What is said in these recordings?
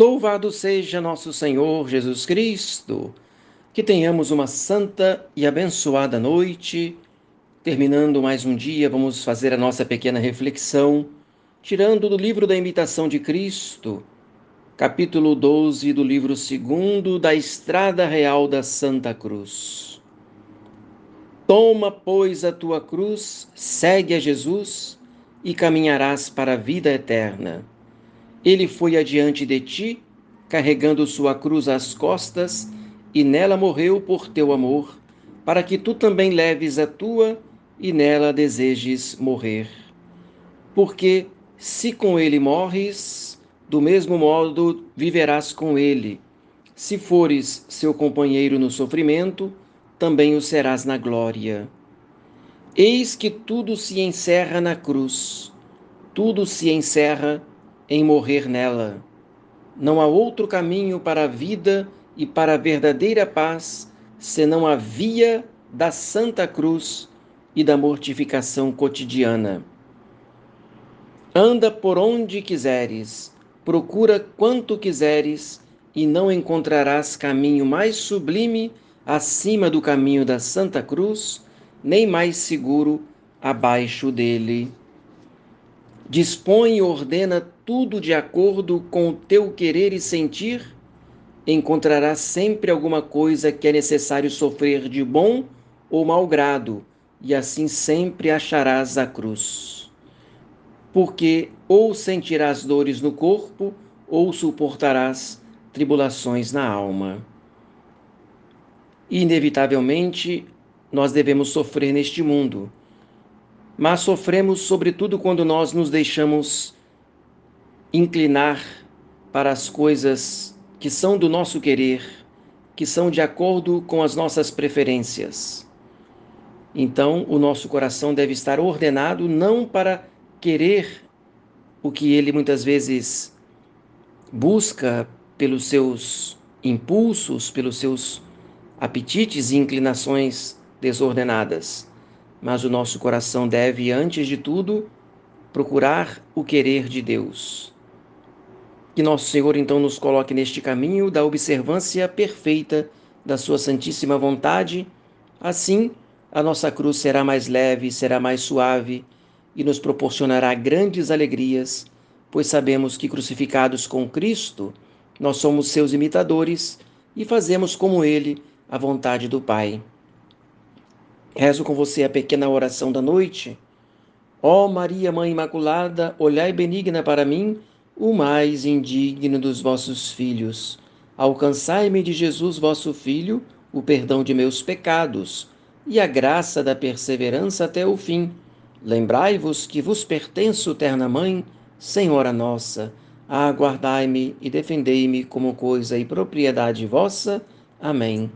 Louvado seja nosso Senhor Jesus Cristo. Que tenhamos uma santa e abençoada noite. Terminando mais um dia, vamos fazer a nossa pequena reflexão, tirando do livro da Imitação de Cristo, capítulo 12 do livro 2 da Estrada Real da Santa Cruz. Toma, pois, a tua cruz, segue a Jesus e caminharás para a vida eterna. Ele foi adiante de ti, carregando sua cruz às costas, e nela morreu por teu amor, para que tu também leves a tua e nela desejes morrer. Porque se com ele morres, do mesmo modo viverás com ele. Se fores seu companheiro no sofrimento, também o serás na glória. Eis que tudo se encerra na cruz, tudo se encerra em morrer nela. Não há outro caminho para a vida e para a verdadeira paz senão a via da Santa Cruz e da mortificação cotidiana. Anda por onde quiseres, procura quanto quiseres, e não encontrarás caminho mais sublime acima do caminho da Santa Cruz, nem mais seguro abaixo dele. Dispõe e ordena tudo de acordo com o teu querer e sentir, encontrarás sempre alguma coisa que é necessário sofrer de bom ou mau grado, e assim sempre acharás a cruz. Porque ou sentirás dores no corpo, ou suportarás tribulações na alma. Inevitavelmente, nós devemos sofrer neste mundo, mas sofremos sobretudo quando nós nos deixamos inclinar para as coisas que são do nosso querer, que são de acordo com as nossas preferências. Então, o nosso coração deve estar ordenado não para querer o que ele muitas vezes busca pelos seus impulsos, pelos seus apetites e inclinações desordenadas, mas o nosso coração deve, antes de tudo, procurar o querer de Deus. Que nosso Senhor então nos coloque neste caminho da observância perfeita da Sua Santíssima Vontade. Assim, a nossa cruz será mais leve, será mais suave e nos proporcionará grandes alegrias, pois sabemos que crucificados com Cristo, nós somos seus imitadores e fazemos como Ele a vontade do Pai. Rezo com você a pequena oração da noite. Ó Maria, Mãe Imaculada, olhai benigna para mim o mais indigno dos vossos filhos. Alcançai-me de Jesus, vosso Filho, o perdão de meus pecados e a graça da perseverança até o fim. Lembrai-vos que vos pertenço, terna Mãe, Senhora nossa. Aguardai-me e defendei-me como coisa e propriedade vossa. Amém.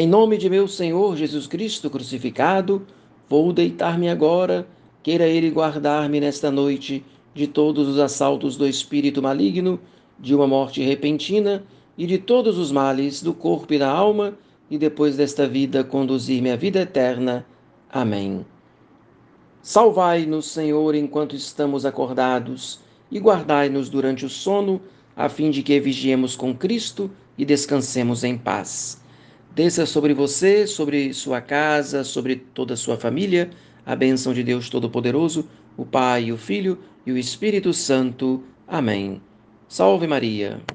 Em nome de meu Senhor Jesus Cristo crucificado, vou deitar-me agora, queira Ele guardar-me nesta noite de todos os assaltos do espírito maligno, de uma morte repentina e de todos os males do corpo e da alma, e depois desta vida conduzir-me à vida eterna. Amém. Salvai-nos, Senhor, enquanto estamos acordados, e guardai-nos durante o sono, a fim de que vigiemos com Cristo e descansemos em paz. Desça sobre você, sobre sua casa, sobre toda a sua família, a bênção de Deus Todo-Poderoso, o Pai, o Filho e o Espírito Santo. Amém. Salve Maria.